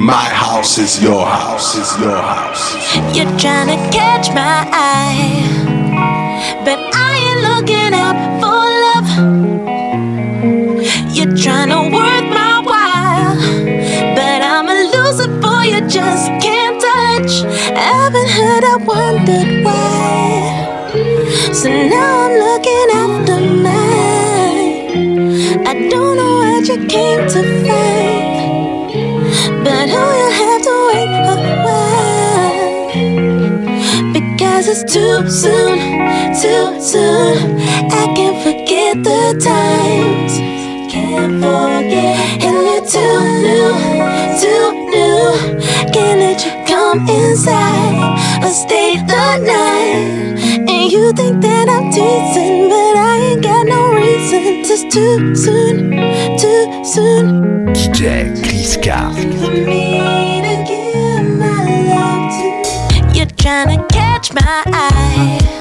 My house is your house, is your house. You're trying to catch my eye, but I ain't looking out for love. You're trying to work my while, but I'm a loser boy you just can't touch. I haven't heard, I wondered why. So now it's too soon, too soon. I can't forget the times. Can't forget. And you're too new, too new. Can't let you come inside Or stay the night And you think that I'm teasing But I ain't got no reason. It's too soon, too soon. DJ Kliska. You're trying to catch my eye,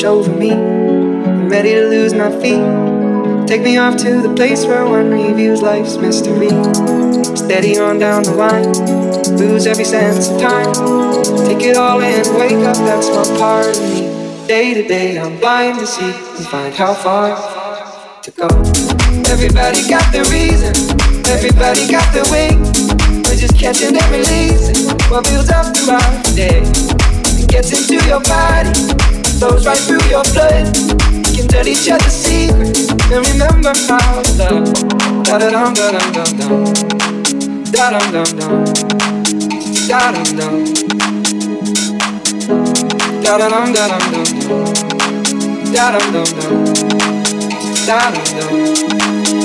wash over me. I'm ready to lose my feet. Take me off to the place where one reviews life's mystery. Steady on down the line, lose every sense of time. Take it all in, wake up, that's my part of me. Day to day, I'm blind to see and find how far to go. Everybody got their reason, everybody got their way. We're just catching and releasing what builds up throughout the day. It gets into your body, flows right through your blood. We can tell each other secrets and remember how love. Da da dum dum dum dum. Da dum dum dum. Da dum dum da dum dum dum. Da dum dum dum. Da dum dum.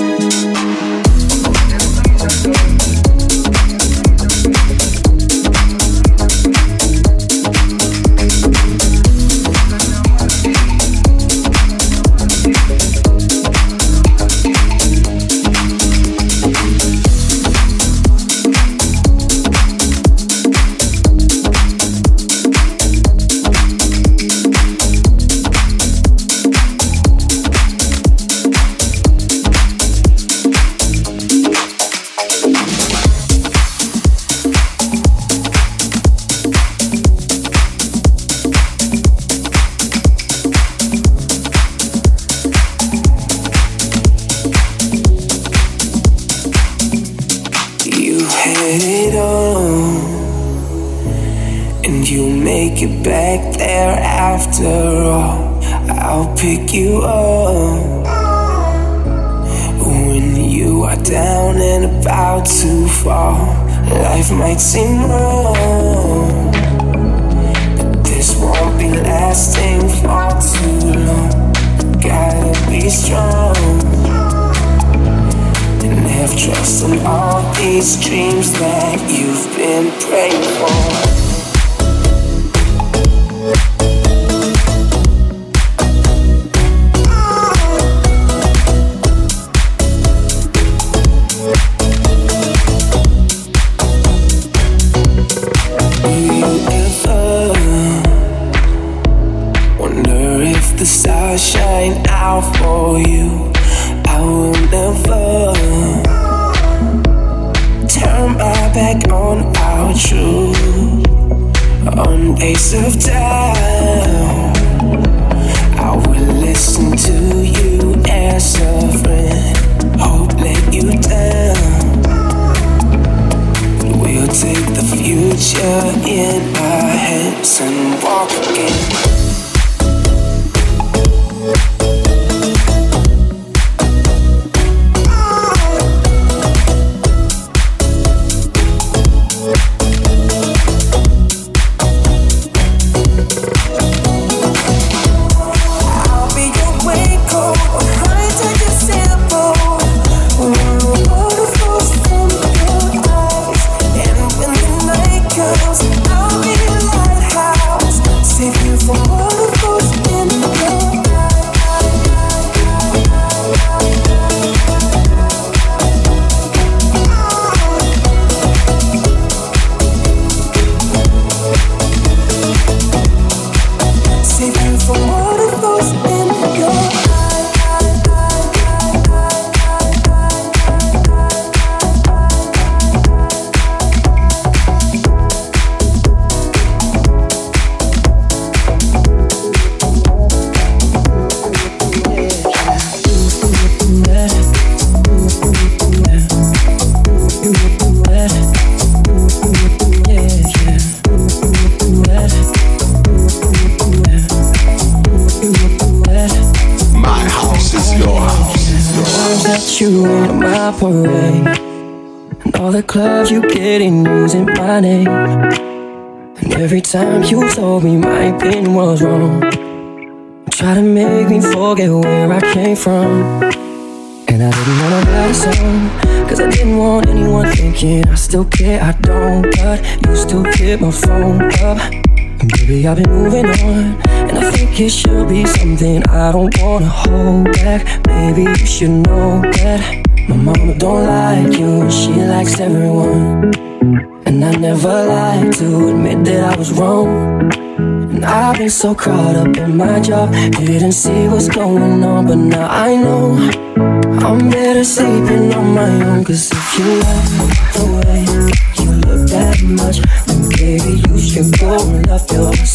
There after all. I'll pick you up when you are down and about to fall. Life might seem wrong, but this won't be lasting for too long. Gotta be strong. And have trust in all these dreams that you've been praying for. Picture in my heads and walk again. Name. And every time you told me my opinion was wrong, try to make me forget where I came from. And I didn't wanna write a song, cause I didn't want anyone thinking I still care, I don't, but you still hit my phone up. And baby, I've been moving on, and I think it should be something I don't wanna hold back. Maybe you should know that. My mama don't like you, she likes everyone. And I never like to admit that I was wrong. And I've been so caught up in my job, didn't see what's going on, but now I know I'm better sleeping on my own. Cause if you love the way you look that much, then baby, you should go and love yourself.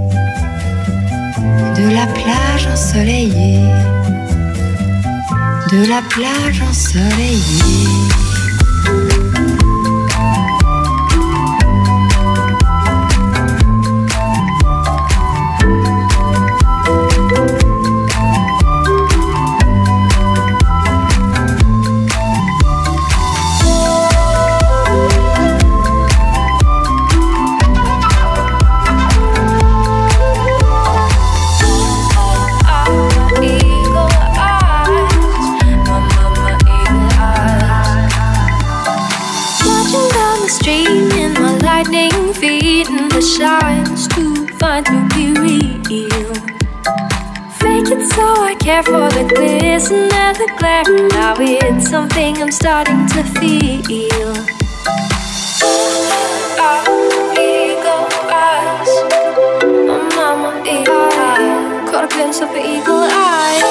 de la plage ensoleillée, de la plage ensoleillée. shines to find finally real. Fake it so I care for the glisten and the glare. Now it's something I'm starting to feel. Our ego eyes, my mama eagle eyes. caught a glimpse of an eagle eye.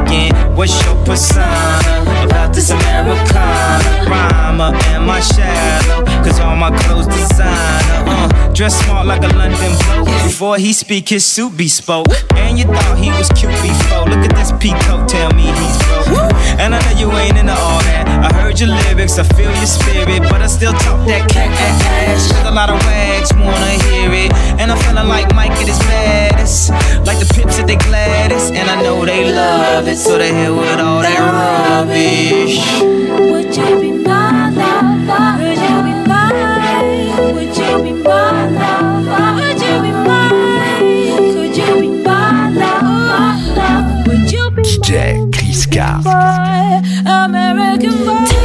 What's your persona about this Americana? Rhymer, am I shallow? Cause all my clothes designer. Uh, dress smart like a London bloke. Before he speak, his suit be spoke. And you thought he was cute before. Look at this peacoat, tell me he's broke. And I know you ain't into all that. I heard your lyrics, I feel your spirit, but I still talk that cat ass. A lot of wags wanna hear it. And I'm feeling like Mike at his baddest. Like the pips at they gladdest. And I know they love it, so they hit with all that rubbish. Would you be my lover? Would you be mine? Would you be my lover? Would you be mine? Could you be my lover? Would you be DJ Chris Car. American boy.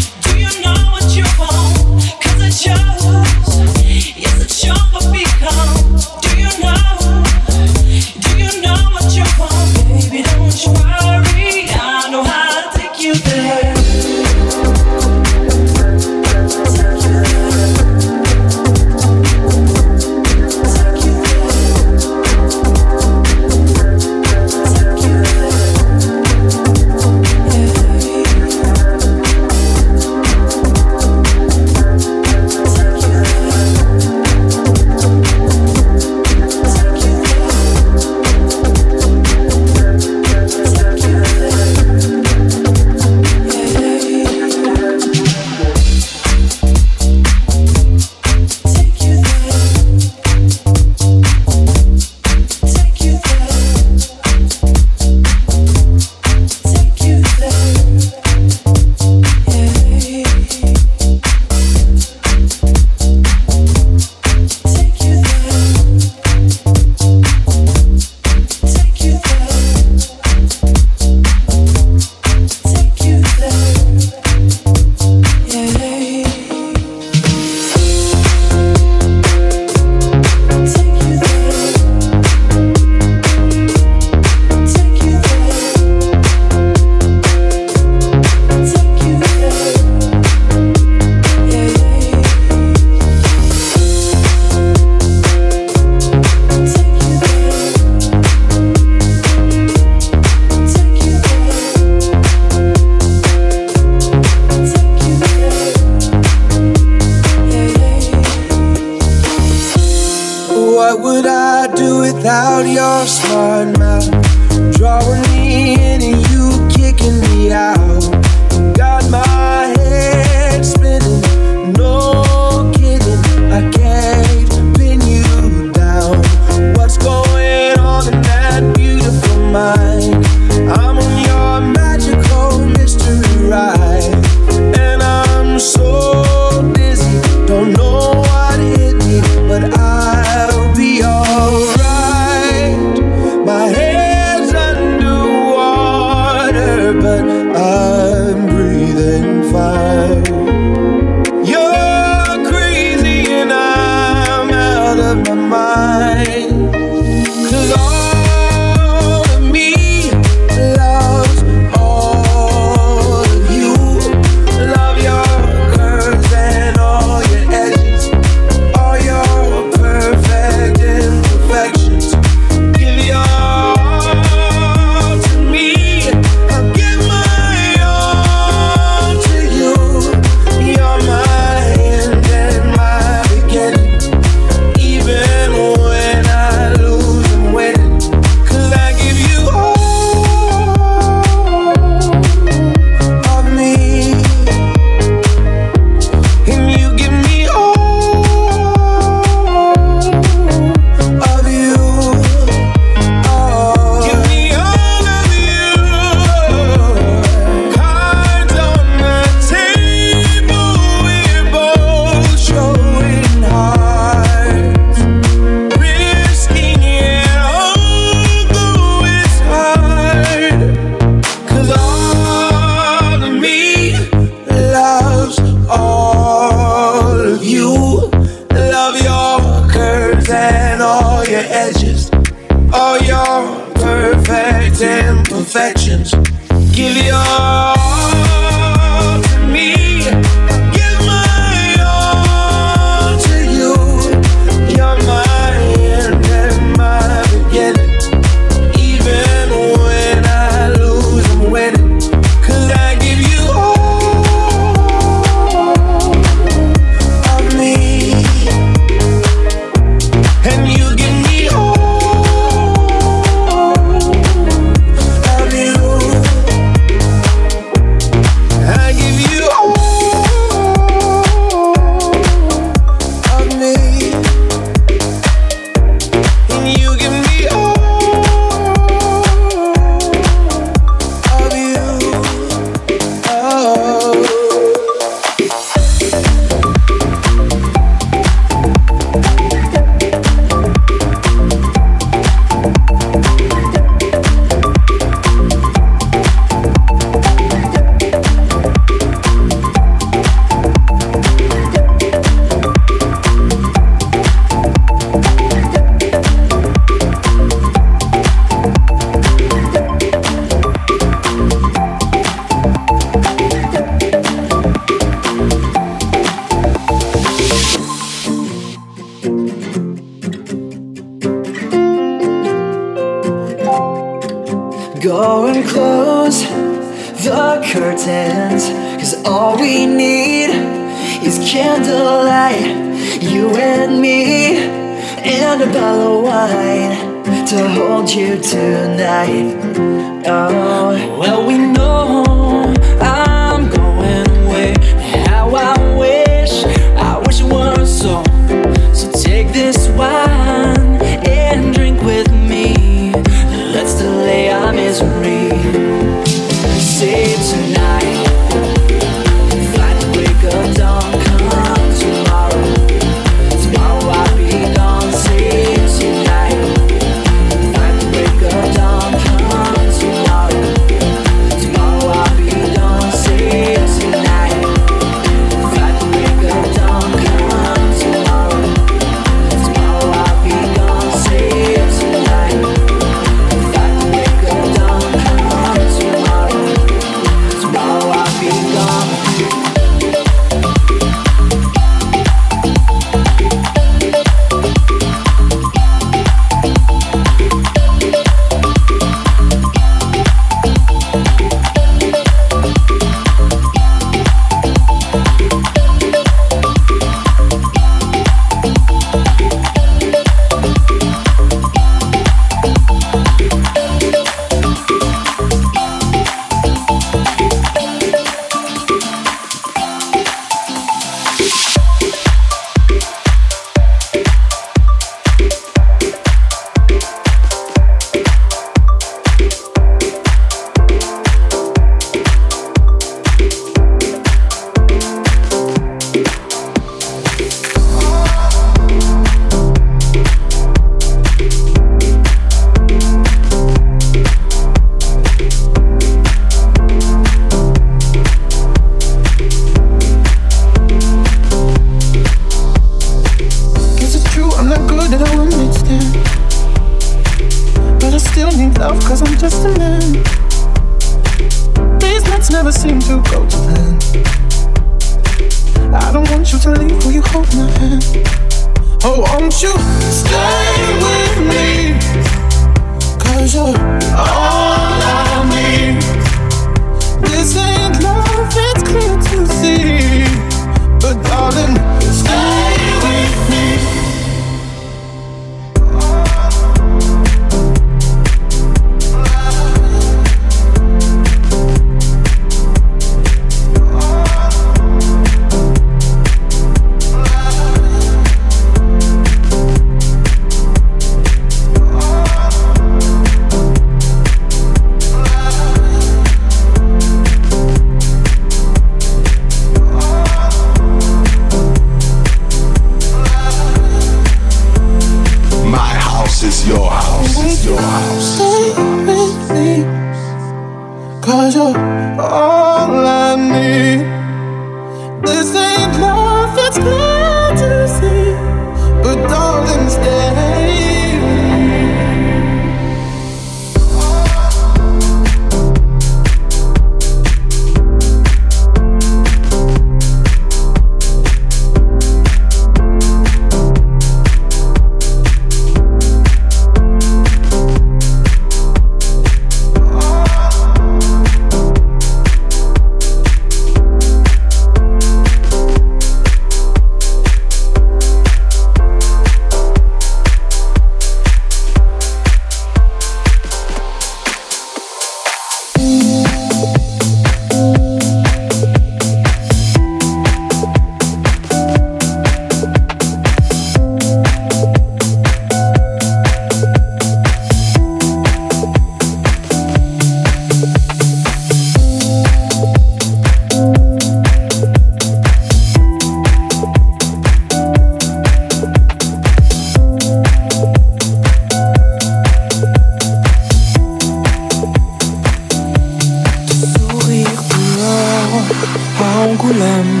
Angoulême,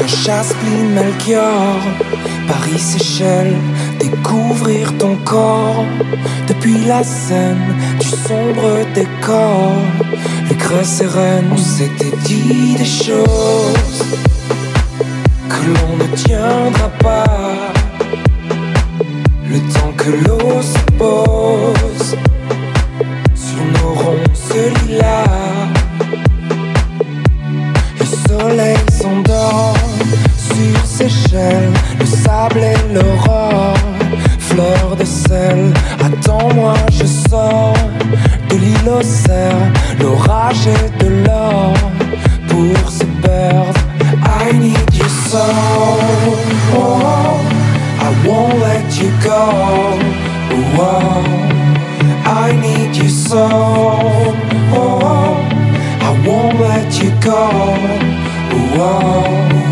un Melchior, Paris Seychelles, découvrir ton corps. Depuis la scène du sombre décor, les creux sereines, on s'était dit des choses que l'on ne tiendra pas, le temps que l'eau se pose sur nos ronces lilas. Sur Seychelles, le sable et l'aurore, fleur de sel. Attends-moi, je sors de l'île l'orage et de l'or pour se perdre. I need your soul, oh, I won't let you go. Oh, I need your soul, oh, I won't let you go. Whoa.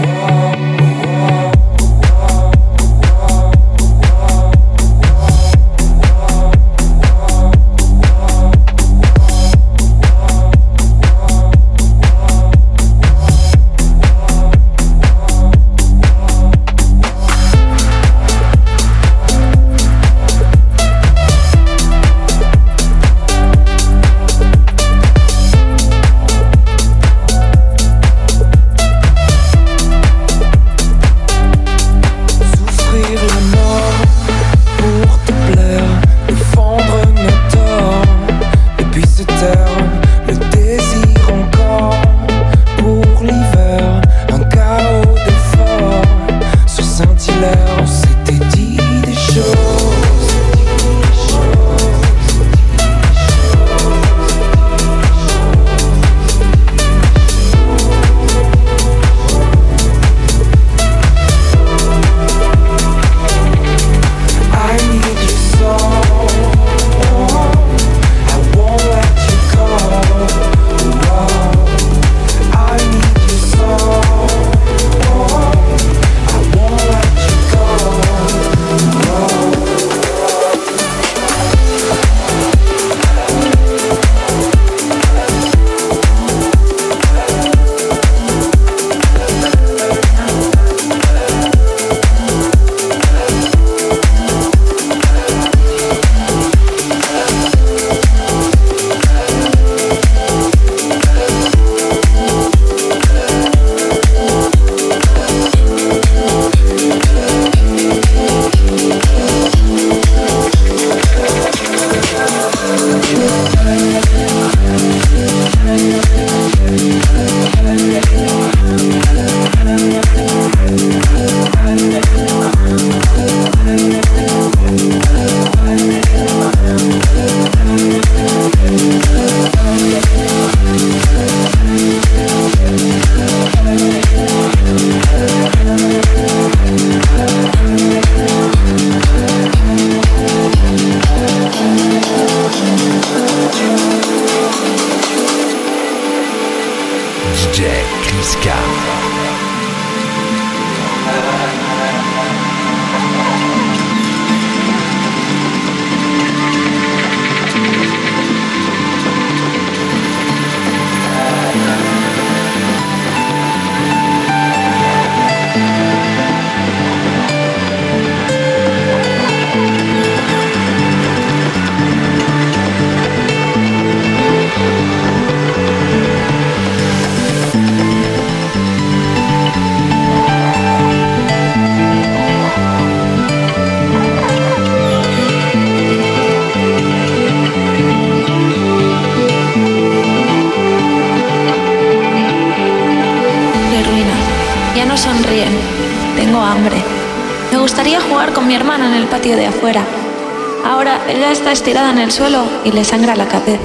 El suelo y le sangra la cabeza.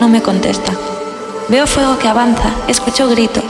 No me contesta. Veo fuego que avanza, escucho gritos.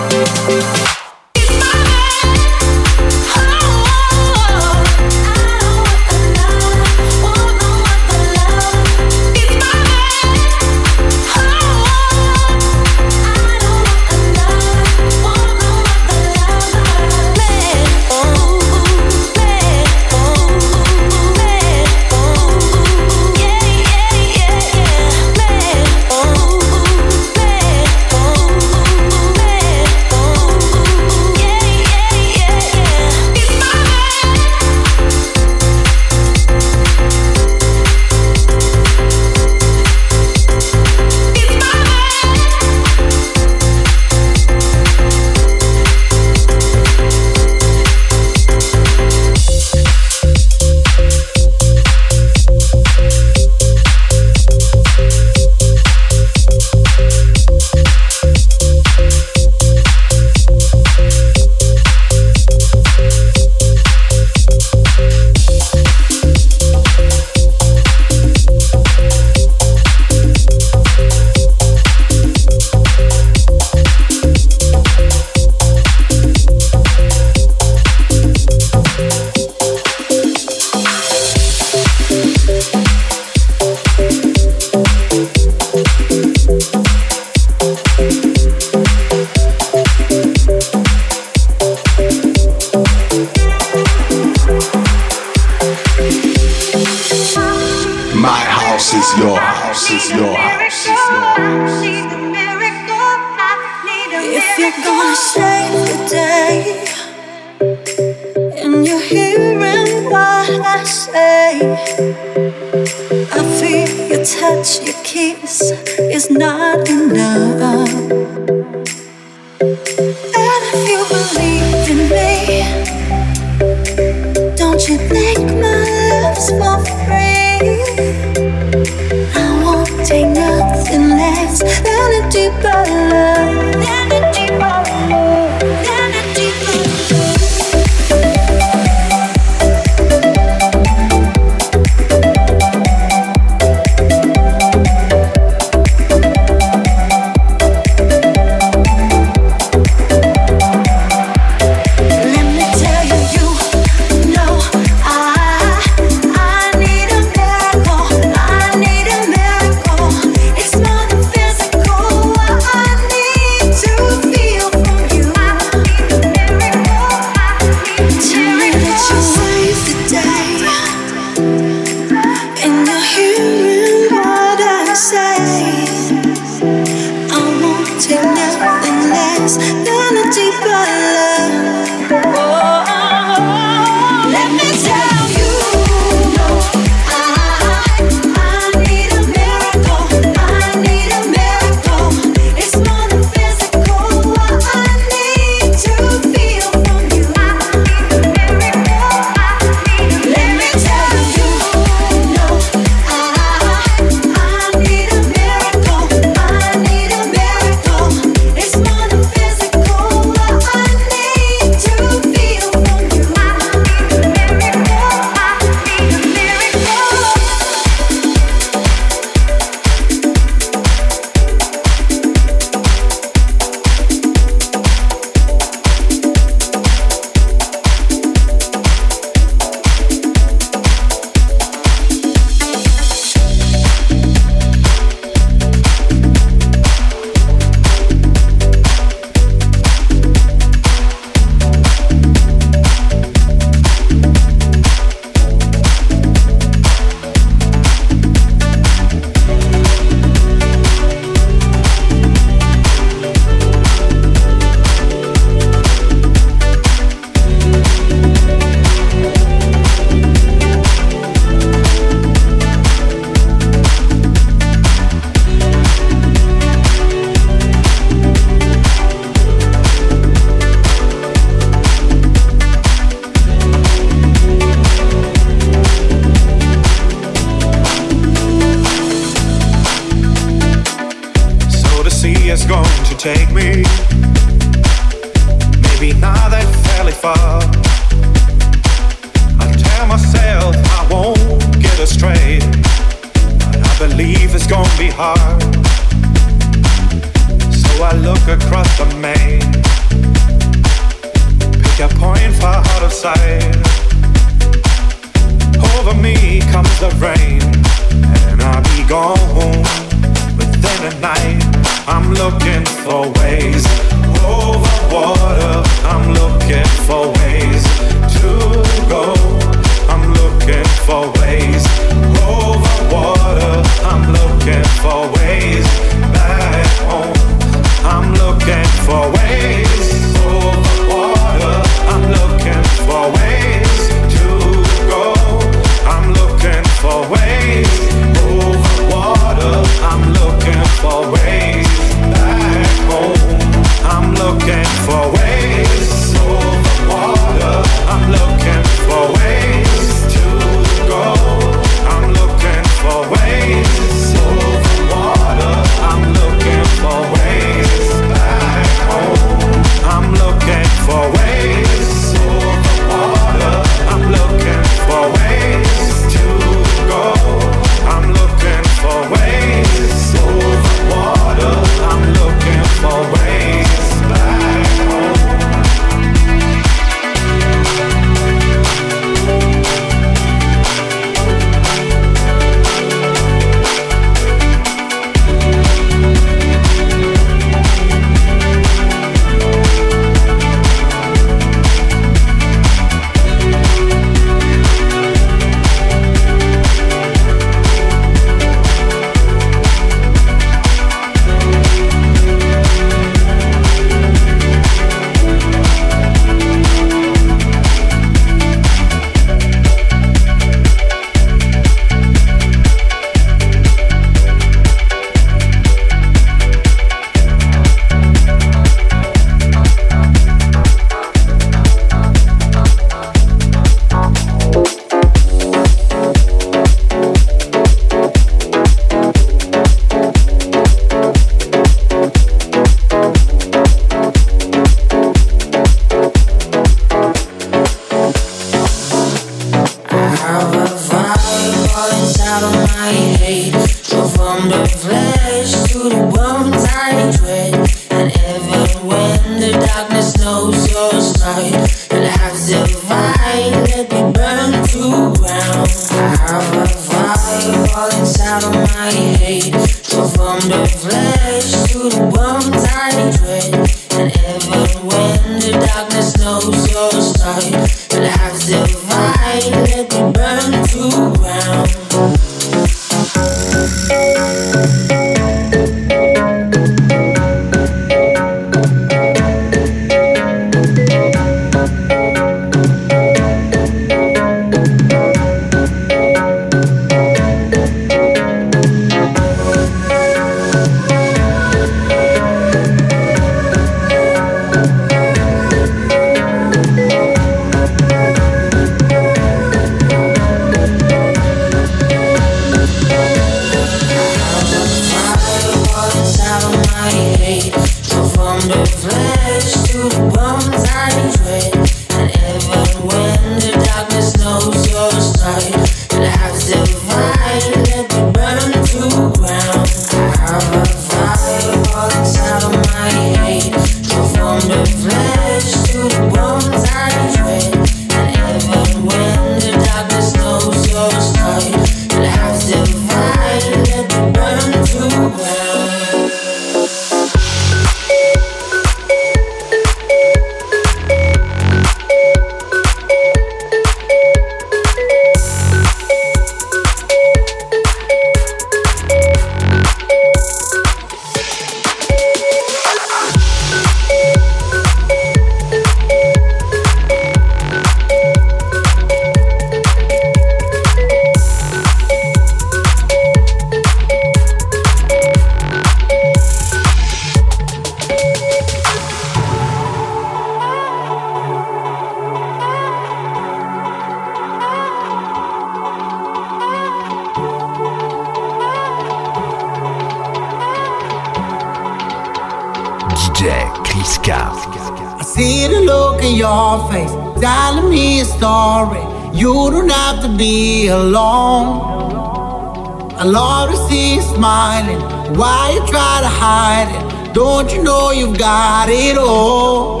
Don't you know you've got it all?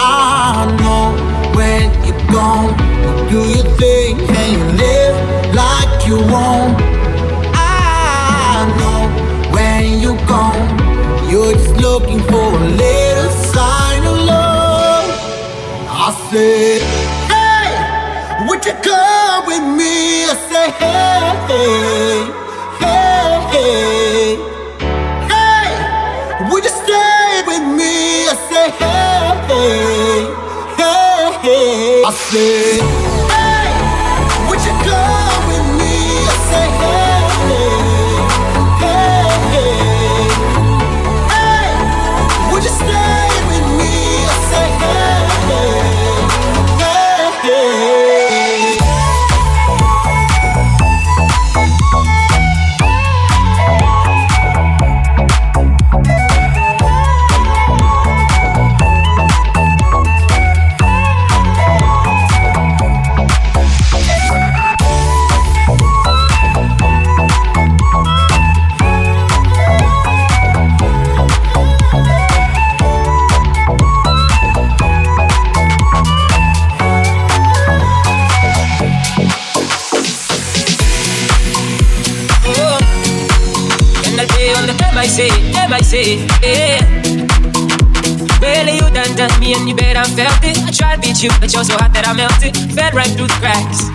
I know when you're gone, you do your thing and you live like you want. I know when you're gone, you're just looking for a little sign of love. I said, Hey, would you come with me? I say, Hey, hey. Say, yeah. Well, you done done me and you bet I felt it. I tried to beat you, but you're so hot that I melted. Fell right through the cracks.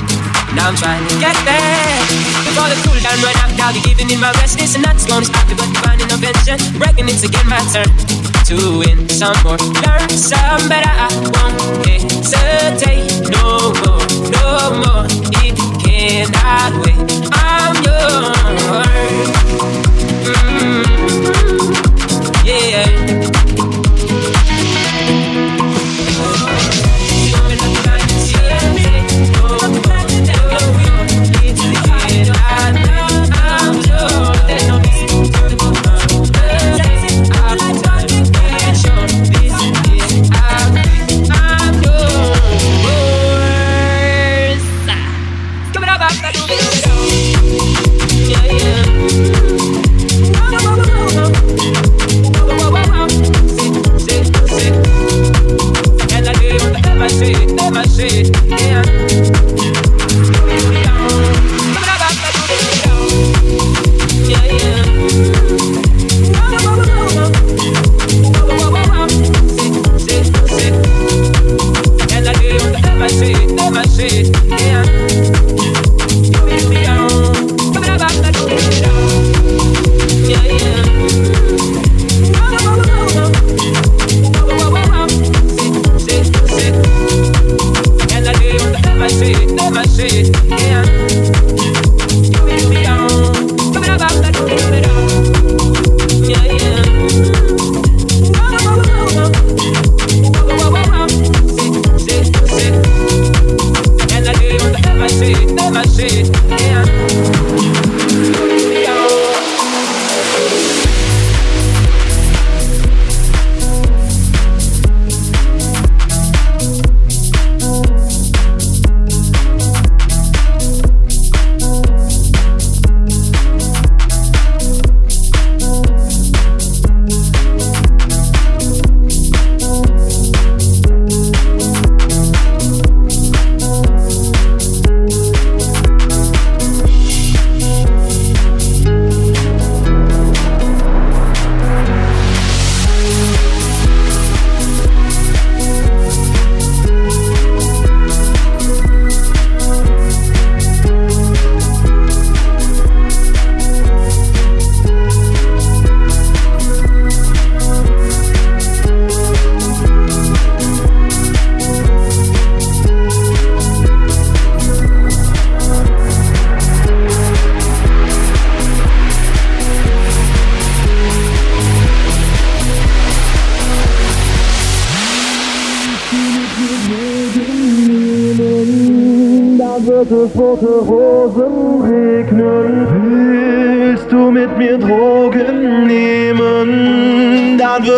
Now I'm trying to get back. Before the cool down run out, I'll be giving in my best. This and that's gonna stop me, but divine intervention. Breaking it's again my turn to win some more. Learn some, but I won't hesitate no more, no more. It cannot wait. I'm yours. Mm-hmm yeah.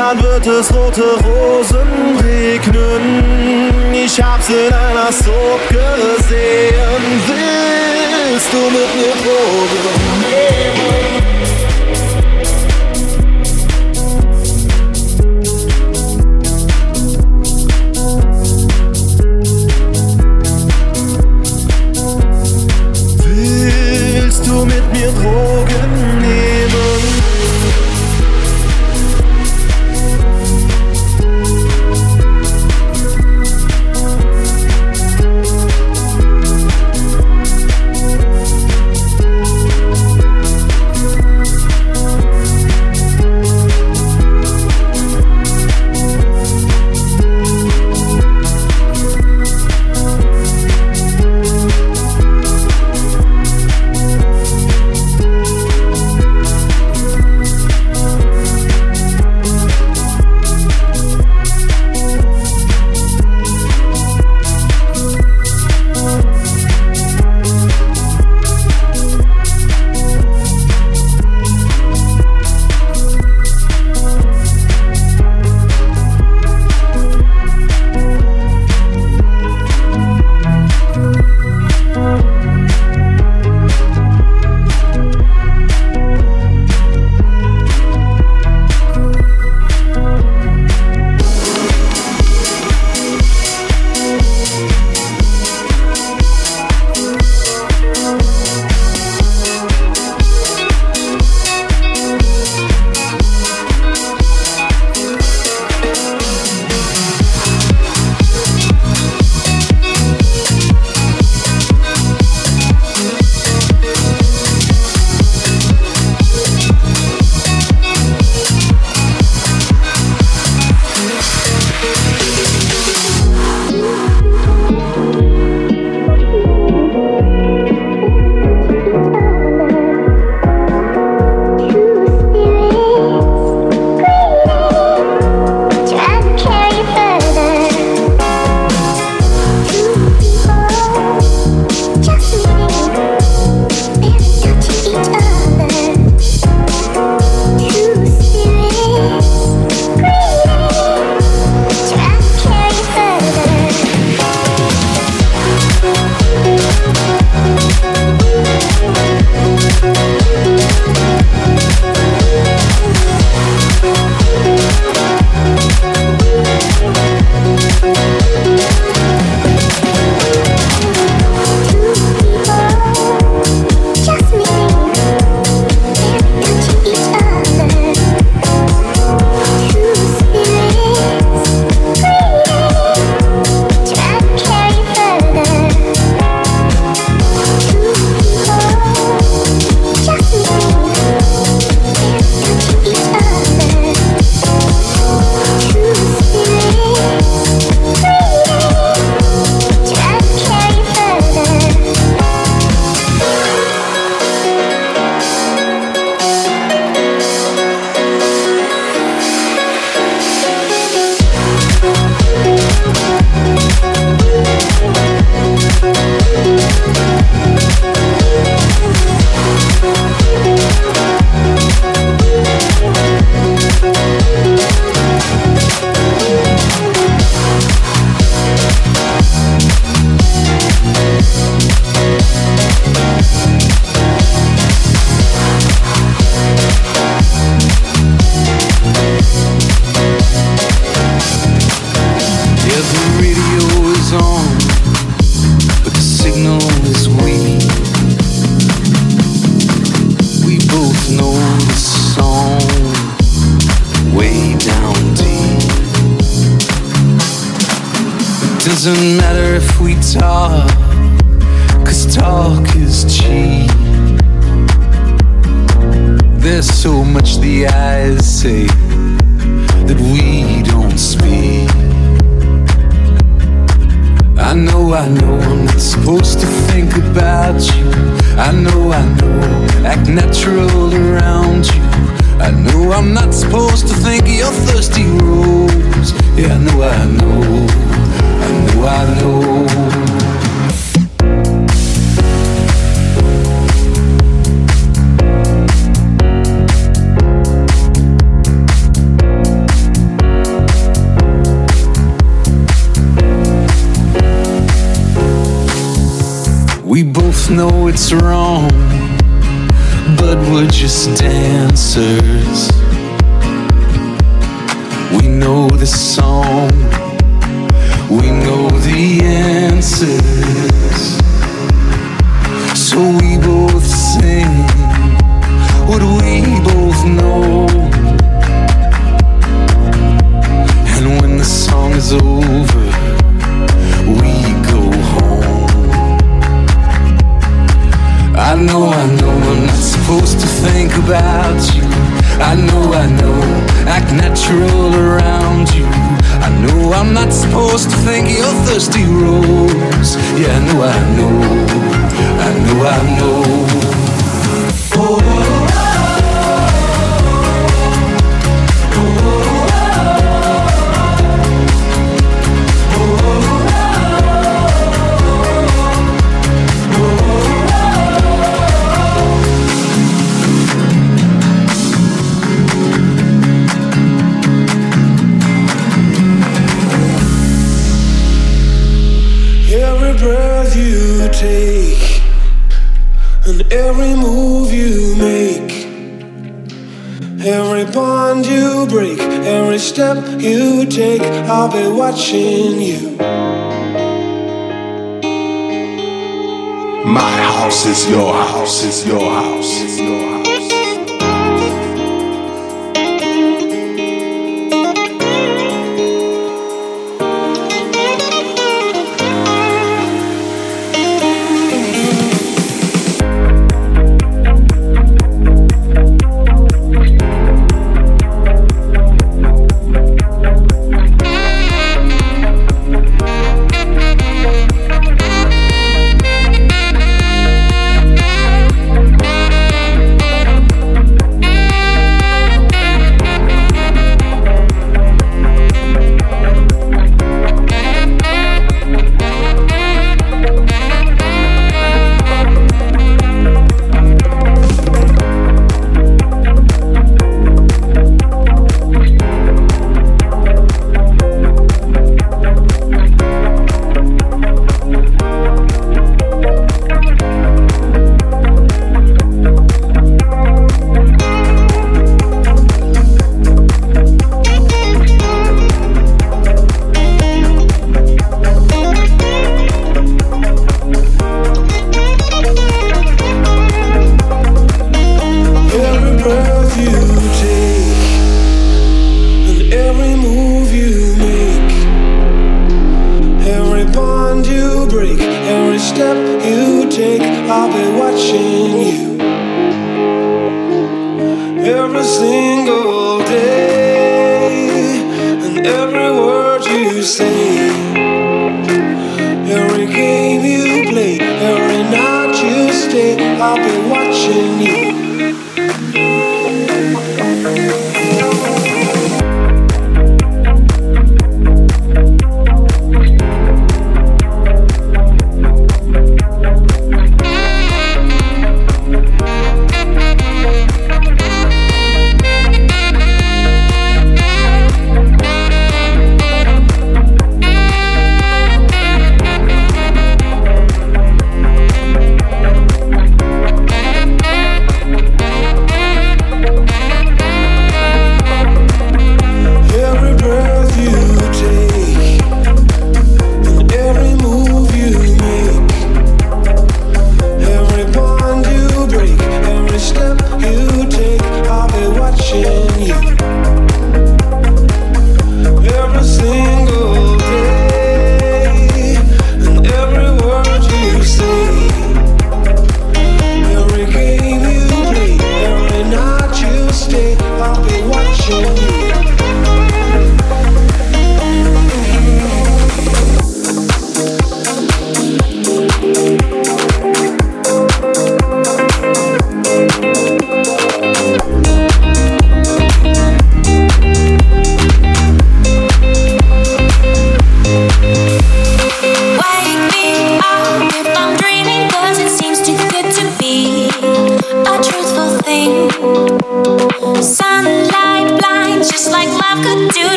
Dann wird es rote Rosen regnen. Ich hab's in einer Soap gesehen. Willst du mit mir Drogen nehmen? Willst du mit mir Drogen if we talk, cause talk is cheap. There's so much the eyes say that we don't speak. I know, I know, I'm not supposed to think about you. I know, I know, act natural around you. I know I'm not supposed to think of your thirsty rose. Yeah, I know, I know, We both know it's wrong, but we're just dancers. We know the song, we know the answers. So we both sing what we both know. And when the song is over, we go home. I know, I know, I'm not supposed to think about you. I know, I know, act natural around you. Know I'm not supposed to think you're thirsty rose. Yeah, I know, I know, I know, I know. Step you take, I'll be watching you. My house is your house, is your house.